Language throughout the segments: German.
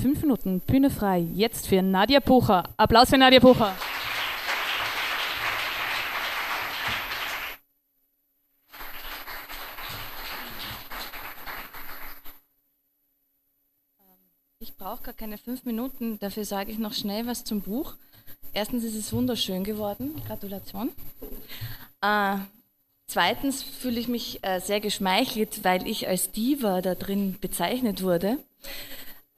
fünf Minuten Bühne frei. Jetzt für Nadia Bucher. Applaus für Nadia Bucher. Ich brauche gar keine fünf Minuten, dafür sage ich noch schnell was zum Buch. Erstens ist es wunderschön geworden, Gratulation. Äh, zweitens fühle ich mich äh, sehr geschmeichelt, weil ich als Diva da drin bezeichnet wurde.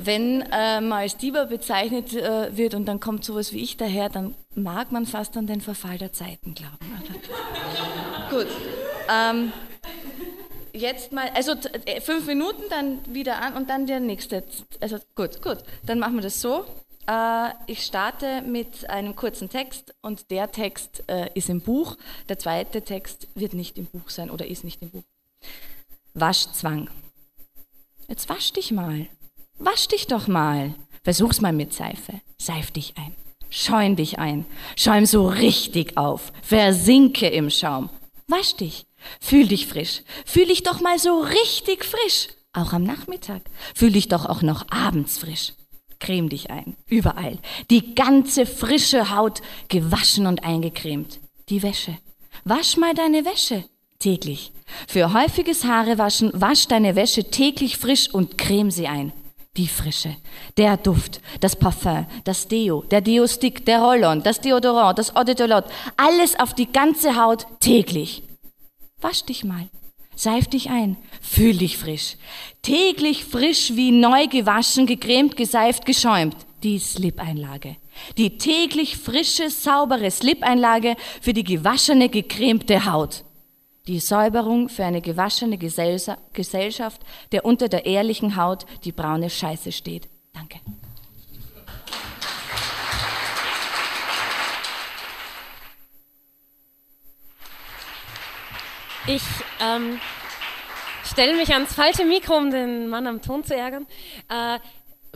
Wenn äh, man als Diva bezeichnet äh, wird und dann kommt sowas wie ich daher, dann mag man fast an den Verfall der Zeiten glauben. Gut. Ähm, jetzt mal, also äh, fünf Minuten, dann wieder an und dann der nächste. Also gut, gut. Dann machen wir das so. Äh, ich starte mit einem kurzen Text und der Text äh, ist im Buch. Der zweite Text wird nicht im Buch sein oder ist nicht im Buch. Waschzwang. Jetzt wasch dich mal. Wasch dich doch mal. Versuch's mal mit Seife. Seif dich ein. Schäum dich ein. Schäum so richtig auf. Versinke im Schaum. Wasch dich. Fühl dich frisch. Fühl dich doch mal so richtig frisch. Auch am Nachmittag. Fühl dich doch auch noch abends frisch. Creme dich ein. Überall. Die ganze frische Haut gewaschen und eingecremt. Die Wäsche. Wasch mal deine Wäsche. Täglich. Für häufiges Haarewaschen wasch deine Wäsche täglich frisch und creme sie ein die Frische, der Duft, das Parfum, das Deo, der Deo-Stick, der Rollon, das Deodorant, das Eau de Toilette, alles auf die ganze Haut täglich. Wasch dich mal, seif dich ein, fühl dich frisch. Täglich frisch wie neu gewaschen, gecremt, geseift, geschäumt. Die Slip-Einlage. Die täglich frische, saubere Slip-Einlage für die gewaschene, gecremte Haut die Säuberung für eine gewaschene Gesellschaft, der unter der ehrlichen Haut die braune Scheiße steht. Danke. Ich ähm, stelle mich ans falsche Mikro, um den Mann am Ton zu ärgern. Äh,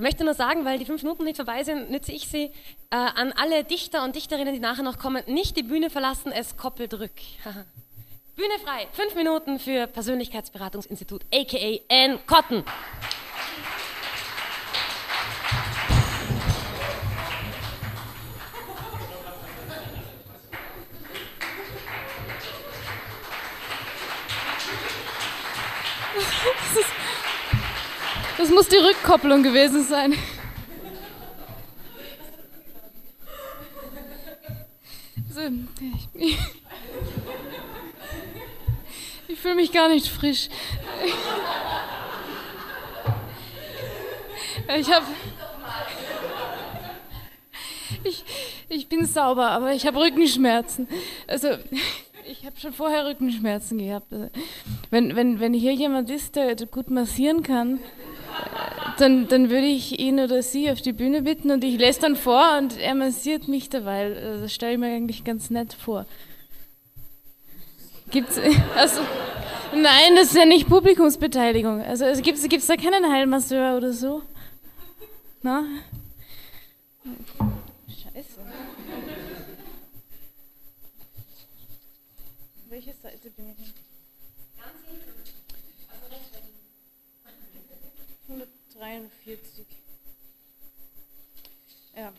möchte nur sagen, weil die fünf Minuten nicht vorbei sind, nütze ich sie äh, an alle Dichter und Dichterinnen, die nachher noch kommen, nicht die Bühne verlassen, es koppelt rück. Bühne frei. Fünf Minuten für Persönlichkeitsberatungsinstitut, aka Ann Cotton. Das, muss die Rückkopplung gewesen sein. Ich, ich fühle mich gar nicht frisch. Ich habe. Ich, ich bin sauber, aber ich habe Rückenschmerzen. Also, ich habe schon vorher Rückenschmerzen gehabt. Also, wenn, wenn, wenn hier jemand ist, der gut massieren kann, dann, dann würde ich ihn oder sie auf die Bühne bitten und ich lese dann vor und er massiert mich dabei. Also, das stelle ich mir eigentlich ganz nett vor. Gibt's. Also, nein, das ist ja nicht Publikumsbeteiligung. Also, also gibt es da keinen Heilmasseur oder so? Na? Scheiße. Welche Seite bin ich? Ganz hinten. Also rechts 143. Ja.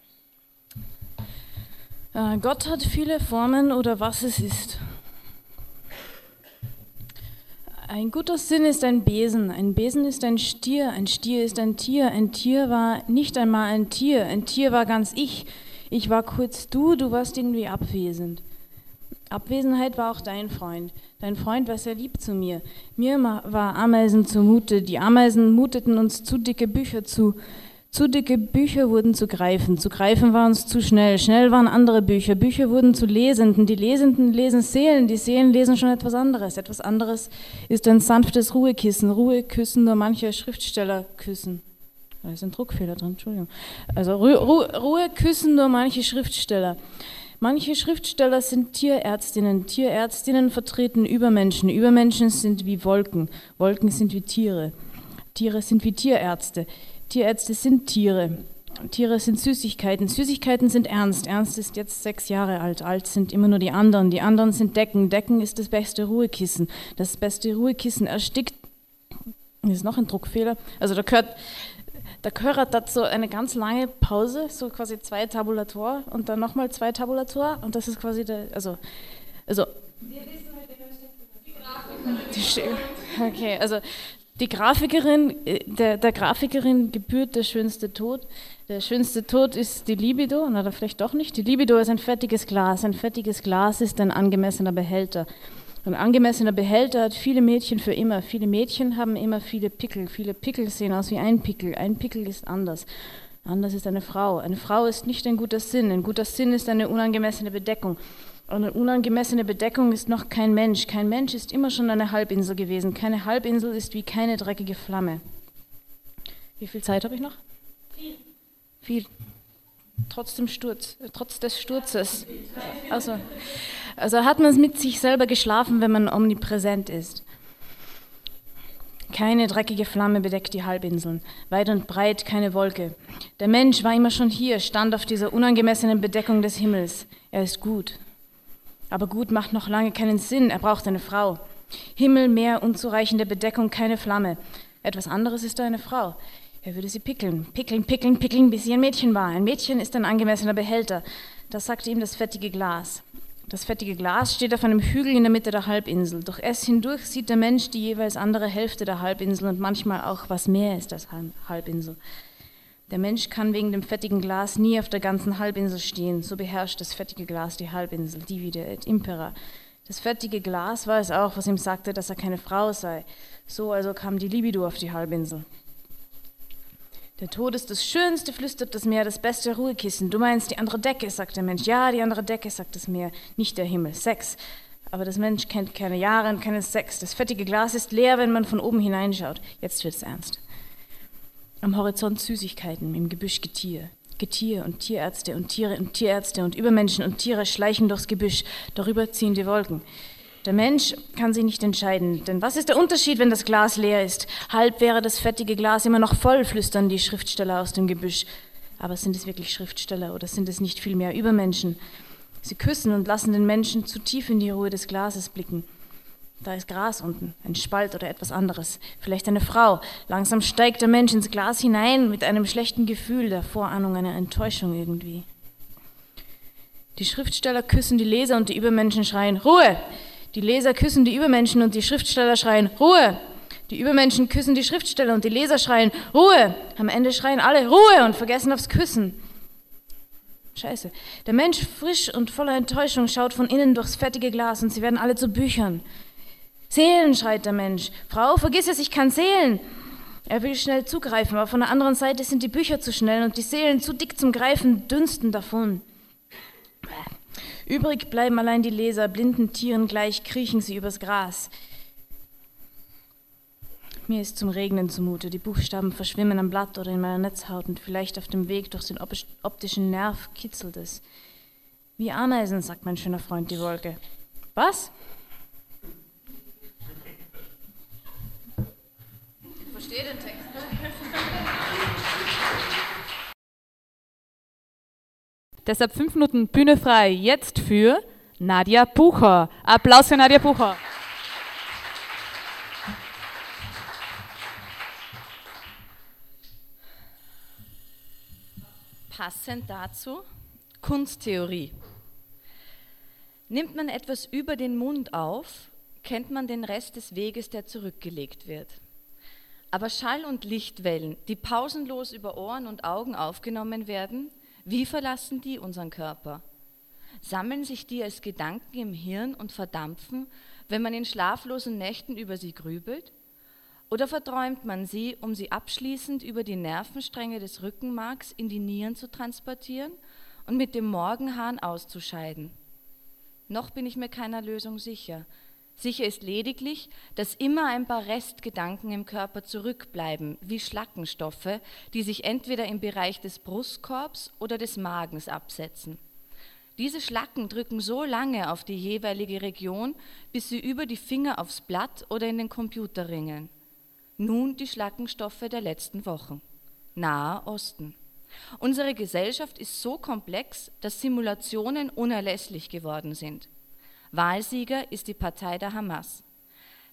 Äh, Gott hat viele Formen oder was es ist. Ein guter Sinn ist ein Besen, ein Besen ist ein Stier, ein Stier ist ein Tier, ein Tier war nicht einmal ein Tier, ein Tier war ganz ich. Ich war kurz du, du warst irgendwie abwesend. Abwesenheit war auch dein Freund. Dein Freund war sehr lieb zu mir. Mir war Ameisen zumute, die Ameisen muteten uns zu dicke Bücher zu. Zu dicke Bücher wurden zu greifen, zu greifen war uns zu schnell, schnell waren andere Bücher, Bücher wurden zu Lesenden, die Lesenden lesen Seelen, die Seelen lesen schon etwas anderes. Etwas anderes ist ein sanftes Ruhekissen, Ruheküssen nur manche Schriftsteller küssen. Da ist ein Druckfehler drin, Entschuldigung. Also Ru Ru Ruhe küssen nur manche Schriftsteller. Manche Schriftsteller sind Tierärztinnen. Tierärztinnen vertreten Übermenschen. Übermenschen sind wie Wolken. Wolken sind wie Tiere. Tiere sind wie Tierärzte. Tierärzte sind Tiere. Tiere sind Süßigkeiten. Süßigkeiten sind Ernst. Ernst ist jetzt sechs Jahre alt. Alt sind immer nur die anderen. Die anderen sind Decken. Decken ist das beste Ruhekissen. Das beste Ruhekissen erstickt. Das ist noch ein Druckfehler. Also da gehört, Chor hat dazu eine ganz lange Pause, so quasi zwei Tabulator und dann nochmal zwei Tabulator und das ist quasi der, also, also. Wir wissen halt, die Okay, also die Grafikerin, äh, der, der Grafikerin gebührt der schönste Tod. Der schönste Tod ist die Libido, oder vielleicht doch nicht. Die Libido ist ein fettiges Glas. Ein fettiges Glas ist ein angemessener Behälter. Ein angemessener Behälter hat viele Mädchen für immer. Viele Mädchen haben immer viele Pickel. Viele Pickel sehen aus wie ein Pickel. Ein Pickel ist anders. Anders ist eine Frau. Eine Frau ist nicht ein guter Sinn. Ein guter Sinn ist eine unangemessene Bedeckung. Eine unangemessene Bedeckung ist noch kein Mensch. Kein Mensch ist immer schon eine Halbinsel gewesen. Keine Halbinsel ist wie keine dreckige Flamme. Wie viel Zeit habe ich noch? Viel. Viel. Trotz dem Sturz, trotz des Sturzes. Also, also hat man es mit sich selber geschlafen, wenn man omnipräsent ist. Keine dreckige Flamme bedeckt die Halbinseln, weit und breit keine Wolke. Der Mensch war immer schon hier, stand auf dieser unangemessenen Bedeckung des Himmels. Er ist gut, aber gut macht noch lange keinen Sinn, er braucht eine Frau. Himmel, Meer, unzureichende Bedeckung, keine Flamme. Etwas anderes ist da eine Frau. Er würde sie pickeln, pickeln, pickeln, pickeln, bis sie ein Mädchen war. Ein Mädchen ist ein angemessener Behälter. Das sagte ihm das fettige Glas. Das fettige Glas steht auf einem Hügel in der Mitte der Halbinsel. Durch es hindurch sieht der Mensch die jeweils andere Hälfte der Halbinsel und manchmal auch, was mehr ist als Halbinsel. Der Mensch kann wegen dem fettigen Glas nie auf der ganzen Halbinsel stehen, so beherrscht das fettige Glas die Halbinsel, divide et impera. Das fettige Glas war es auch, was ihm sagte, dass er keine Frau sei. So also kam die Libido auf die Halbinsel. Der Tod ist das Schönste, flüstert das Meer, das beste Ruhekissen. Du meinst die andere Decke, sagt der Mensch. Ja, die andere Decke, sagt das Meer, nicht der Himmel. Sex. Aber das Mensch kennt keine Jahre und keinen Sex. Das fettige Glas ist leer, wenn man von oben hineinschaut. Jetzt wird's ernst. Am Horizont Süßigkeiten, im Gebüsch Getier. Getier und Tierärzte und Tiere und Tierärzte und Übermenschen und Tiere schleichen durchs Gebüsch, darüber ziehen die Wolken. Der Mensch kann sich nicht entscheiden, denn was ist der Unterschied, wenn das Glas leer ist? Halb wäre das fettige Glas immer noch voll, flüstern die Schriftsteller aus dem Gebüsch. Aber sind es wirklich Schriftsteller oder sind es nicht vielmehr Übermenschen? Sie küssen und lassen den Menschen zu tief in die Ruhe des Glases blicken. Da ist Gras unten, ein Spalt oder etwas anderes. Vielleicht eine Frau. Langsam steigt der Mensch ins Glas hinein mit einem schlechten Gefühl, der Vorahnung einer Enttäuschung irgendwie. Die Schriftsteller küssen die Leser und die Übermenschen schreien Ruhe. Die Leser küssen die Übermenschen und die Schriftsteller schreien Ruhe. Die Übermenschen küssen die Schriftsteller und die Leser schreien Ruhe. Am Ende schreien alle Ruhe und vergessen aufs Küssen. Scheiße. Der Mensch frisch und voller Enttäuschung schaut von innen durchs fettige Glas und sie werden alle zu Büchern. Zählen, schreit der Mensch. Frau, vergiss es, ich kann zählen. Er will schnell zugreifen, aber von der anderen Seite sind die Bücher zu schnell und die Seelen zu dick zum Greifen, dünsten davon. Übrig bleiben allein die Leser, blinden Tieren gleich kriechen sie übers Gras. Mir ist zum Regnen zumute, die Buchstaben verschwimmen am Blatt oder in meiner Netzhaut und vielleicht auf dem Weg durch den optischen Nerv kitzelt es. Wie Ameisen, sagt mein schöner Freund die Wolke. Was? Verstehe den Text. Deshalb fünf Minuten Bühne frei jetzt für Nadja Bucher. Applaus für Nadja Bucher. Passend dazu Kunsttheorie. Nimmt man etwas über den Mund auf, kennt man den Rest des Weges, der zurückgelegt wird. Aber Schall- und Lichtwellen, die pausenlos über Ohren und Augen aufgenommen werden, wie verlassen die unseren Körper? Sammeln sich die als Gedanken im Hirn und verdampfen, wenn man in schlaflosen Nächten über sie grübelt? Oder verträumt man sie, um sie abschließend über die Nervenstränge des Rückenmarks in die Nieren zu transportieren und mit dem Morgenhahn auszuscheiden? Noch bin ich mir keiner Lösung sicher, Sicher ist lediglich, dass immer ein paar Restgedanken im Körper zurückbleiben, wie Schlackenstoffe, die sich entweder im Bereich des Brustkorbs oder des Magens absetzen. Diese Schlacken drücken so lange auf die jeweilige Region, bis sie über die Finger aufs Blatt oder in den Computer ringen. Nun die Schlackenstoffe der letzten Wochen. Nahe Osten. Unsere Gesellschaft ist so komplex, dass Simulationen unerlässlich geworden sind. Wahlsieger ist die Partei der Hamas.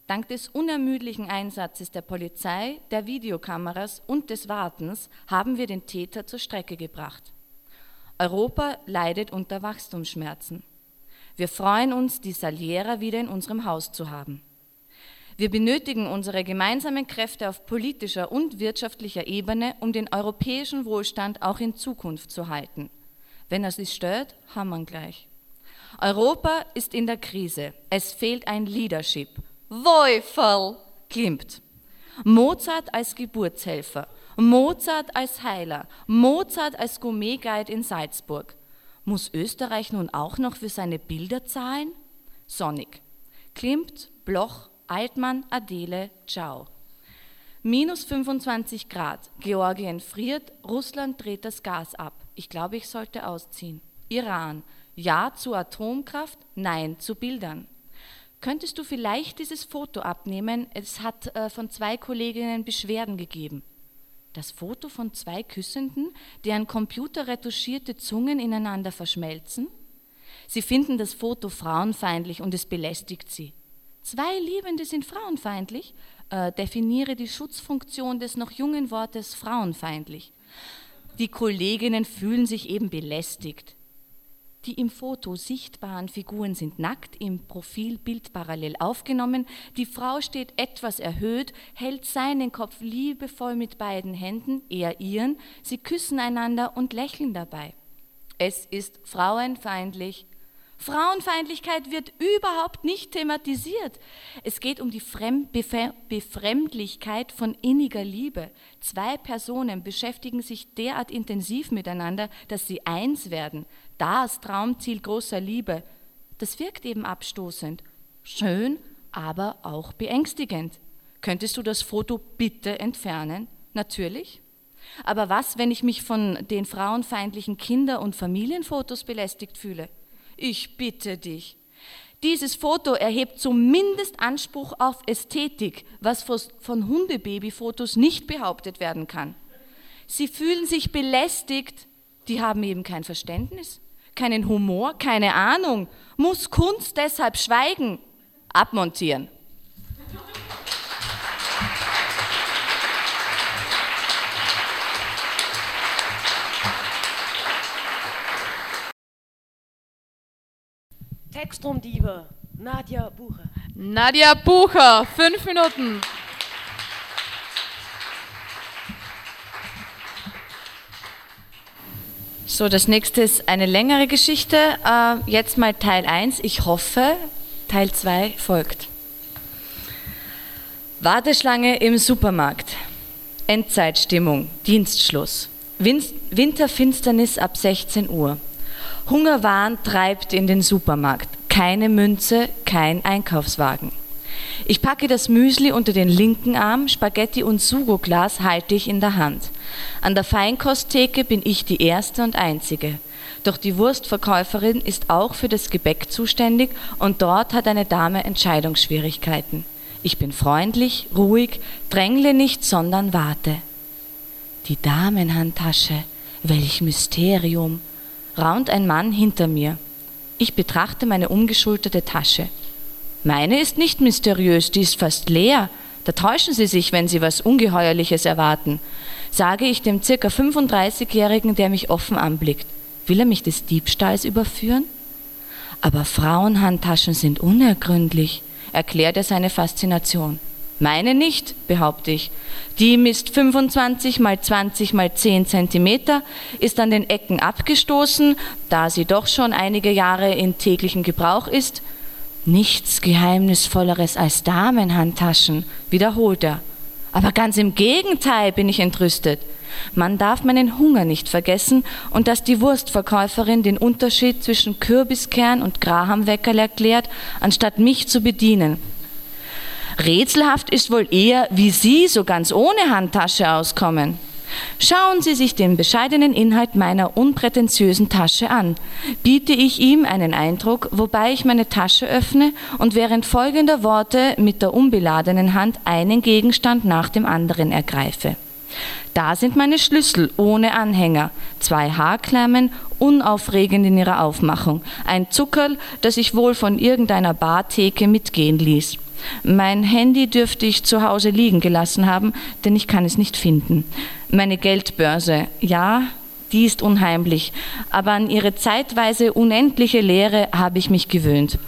Dank des unermüdlichen Einsatzes der Polizei, der Videokameras und des Wartens haben wir den Täter zur Strecke gebracht. Europa leidet unter Wachstumsschmerzen. Wir freuen uns, die Saliera wieder in unserem Haus zu haben. Wir benötigen unsere gemeinsamen Kräfte auf politischer und wirtschaftlicher Ebene, um den europäischen Wohlstand auch in Zukunft zu halten. Wenn er sich stört, haben wir gleich. Europa ist in der Krise. Es fehlt ein Leadership. Woifel klimmt. Mozart als Geburtshelfer, Mozart als Heiler, Mozart als Gourmet-Guide in Salzburg. Muss Österreich nun auch noch für seine Bilder zahlen? Sonnig. Klimt, Bloch, Altmann, Adele, ciao. Minus 25 Grad. Georgien friert, Russland dreht das Gas ab. Ich glaube, ich sollte ausziehen. Iran. Ja zu Atomkraft, nein zu Bildern. Könntest du vielleicht dieses Foto abnehmen? Es hat äh, von zwei Kolleginnen Beschwerden gegeben. Das Foto von zwei Küssenden, deren computerretuschierte Zungen ineinander verschmelzen? Sie finden das Foto frauenfeindlich und es belästigt sie. Zwei Liebende sind frauenfeindlich? Äh, definiere die Schutzfunktion des noch jungen Wortes frauenfeindlich. Die Kolleginnen fühlen sich eben belästigt. Die im Foto sichtbaren Figuren sind nackt, im Profilbild parallel aufgenommen. Die Frau steht etwas erhöht, hält seinen Kopf liebevoll mit beiden Händen, er ihren. Sie küssen einander und lächeln dabei. Es ist frauenfeindlich, Frauenfeindlichkeit wird überhaupt nicht thematisiert. Es geht um die Befremdlichkeit von inniger Liebe. Zwei Personen beschäftigen sich derart intensiv miteinander, dass sie eins werden. Das Traumziel großer Liebe. Das wirkt eben abstoßend. Schön, aber auch beängstigend. Könntest du das Foto bitte entfernen? Natürlich. Aber was, wenn ich mich von den frauenfeindlichen Kinder- und Familienfotos belästigt fühle? Ich bitte dich. Dieses Foto erhebt zumindest Anspruch auf Ästhetik, was von Hundebabyfotos nicht behauptet werden kann. Sie fühlen sich belästigt, die haben eben kein Verständnis, keinen Humor, keine Ahnung. Muss Kunst deshalb schweigen? Abmontieren. Textrum-Diebe, Nadja Bucher. Nadja Bucher, fünf Minuten. So, das nächste ist eine längere Geschichte. Äh, jetzt mal Teil 1. Ich hoffe, Teil 2 folgt. Warteschlange im Supermarkt. Endzeitstimmung. Dienstschluss. Winterfinsternis ab 16 Uhr. Hungerwahn treibt in den Supermarkt. Keine Münze, kein Einkaufswagen. Ich packe das Müsli unter den linken Arm, Spaghetti und Sugoglas halte ich in der Hand. An der Feinkosttheke bin ich die erste und einzige. Doch die Wurstverkäuferin ist auch für das Gebäck zuständig und dort hat eine Dame Entscheidungsschwierigkeiten. Ich bin freundlich, ruhig, drängle nicht, sondern warte. Die Damenhandtasche, welch Mysterium raunt ein Mann hinter mir. Ich betrachte meine umgeschulterte Tasche. Meine ist nicht mysteriös, die ist fast leer. Da täuschen Sie sich, wenn Sie was Ungeheuerliches erwarten, sage ich dem circa 35-Jährigen, der mich offen anblickt. Will er mich des Diebstahls überführen? Aber Frauenhandtaschen sind unergründlich, erklärt er seine Faszination. Meine nicht, behaupte ich. Die misst 25 mal 20 mal 10 Zentimeter, ist an den Ecken abgestoßen, da sie doch schon einige Jahre in täglichem Gebrauch ist. Nichts Geheimnisvolleres als Damenhandtaschen, wiederholt er. Aber ganz im Gegenteil bin ich entrüstet. Man darf meinen Hunger nicht vergessen und dass die Wurstverkäuferin den Unterschied zwischen Kürbiskern und Grahamweckerl erklärt, anstatt mich zu bedienen. Rätselhaft ist wohl eher, wie Sie so ganz ohne Handtasche auskommen. Schauen Sie sich den bescheidenen Inhalt meiner unprätentiösen Tasche an. Biete ich ihm einen Eindruck, wobei ich meine Tasche öffne und während folgender Worte mit der unbeladenen Hand einen Gegenstand nach dem anderen ergreife. Da sind meine Schlüssel ohne Anhänger, zwei Haarklemmen, unaufregend in ihrer Aufmachung, ein Zuckerl, das ich wohl von irgendeiner Bartheke mitgehen ließ. Mein Handy dürfte ich zu Hause liegen gelassen haben, denn ich kann es nicht finden. Meine Geldbörse, ja, die ist unheimlich, aber an ihre zeitweise unendliche Leere habe ich mich gewöhnt.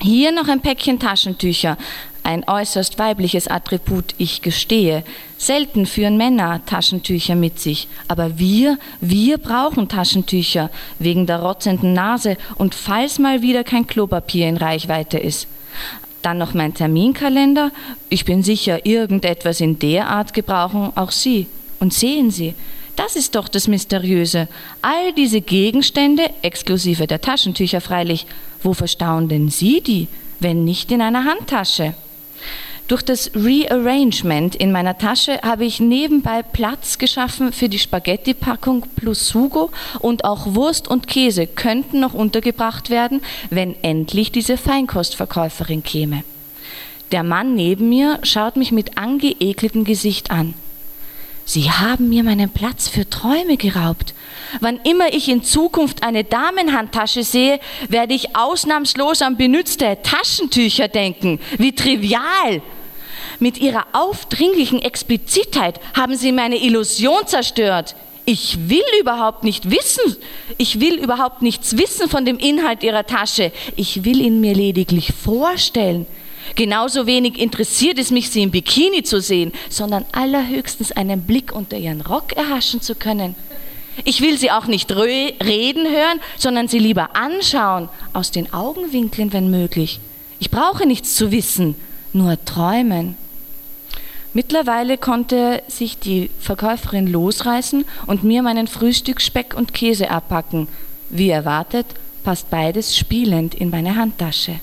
Hier noch ein Päckchen Taschentücher, ein äußerst weibliches Attribut, ich gestehe. Selten führen Männer Taschentücher mit sich, aber wir, wir brauchen Taschentücher wegen der rotzenden Nase und falls mal wieder kein Klopapier in Reichweite ist. Dann noch mein Terminkalender. Ich bin sicher, irgendetwas in der Art gebrauchen auch Sie. Und sehen Sie, das ist doch das Mysteriöse. All diese Gegenstände, exklusive der Taschentücher freilich, wo verstauen denn Sie die, wenn nicht in einer Handtasche? Durch das Rearrangement in meiner Tasche habe ich nebenbei Platz geschaffen für die Spaghetti-Packung plus Sugo und auch Wurst und Käse könnten noch untergebracht werden, wenn endlich diese Feinkostverkäuferin käme. Der Mann neben mir schaut mich mit angeekeltem Gesicht an. Sie haben mir meinen Platz für Träume geraubt. Wann immer ich in Zukunft eine Damenhandtasche sehe, werde ich ausnahmslos an benützte Taschentücher denken. Wie trivial! Mit ihrer aufdringlichen Explizitheit haben sie meine Illusion zerstört. Ich will überhaupt nicht wissen, ich will überhaupt nichts wissen von dem Inhalt ihrer Tasche. Ich will ihn mir lediglich vorstellen. Genauso wenig interessiert es mich, sie im Bikini zu sehen, sondern allerhöchstens einen Blick unter ihren Rock erhaschen zu können. Ich will sie auch nicht reden hören, sondern sie lieber anschauen, aus den Augenwinkeln, wenn möglich. Ich brauche nichts zu wissen, nur träumen. Mittlerweile konnte sich die Verkäuferin losreißen und mir meinen Frühstück Speck und Käse abpacken. Wie erwartet, passt beides spielend in meine Handtasche.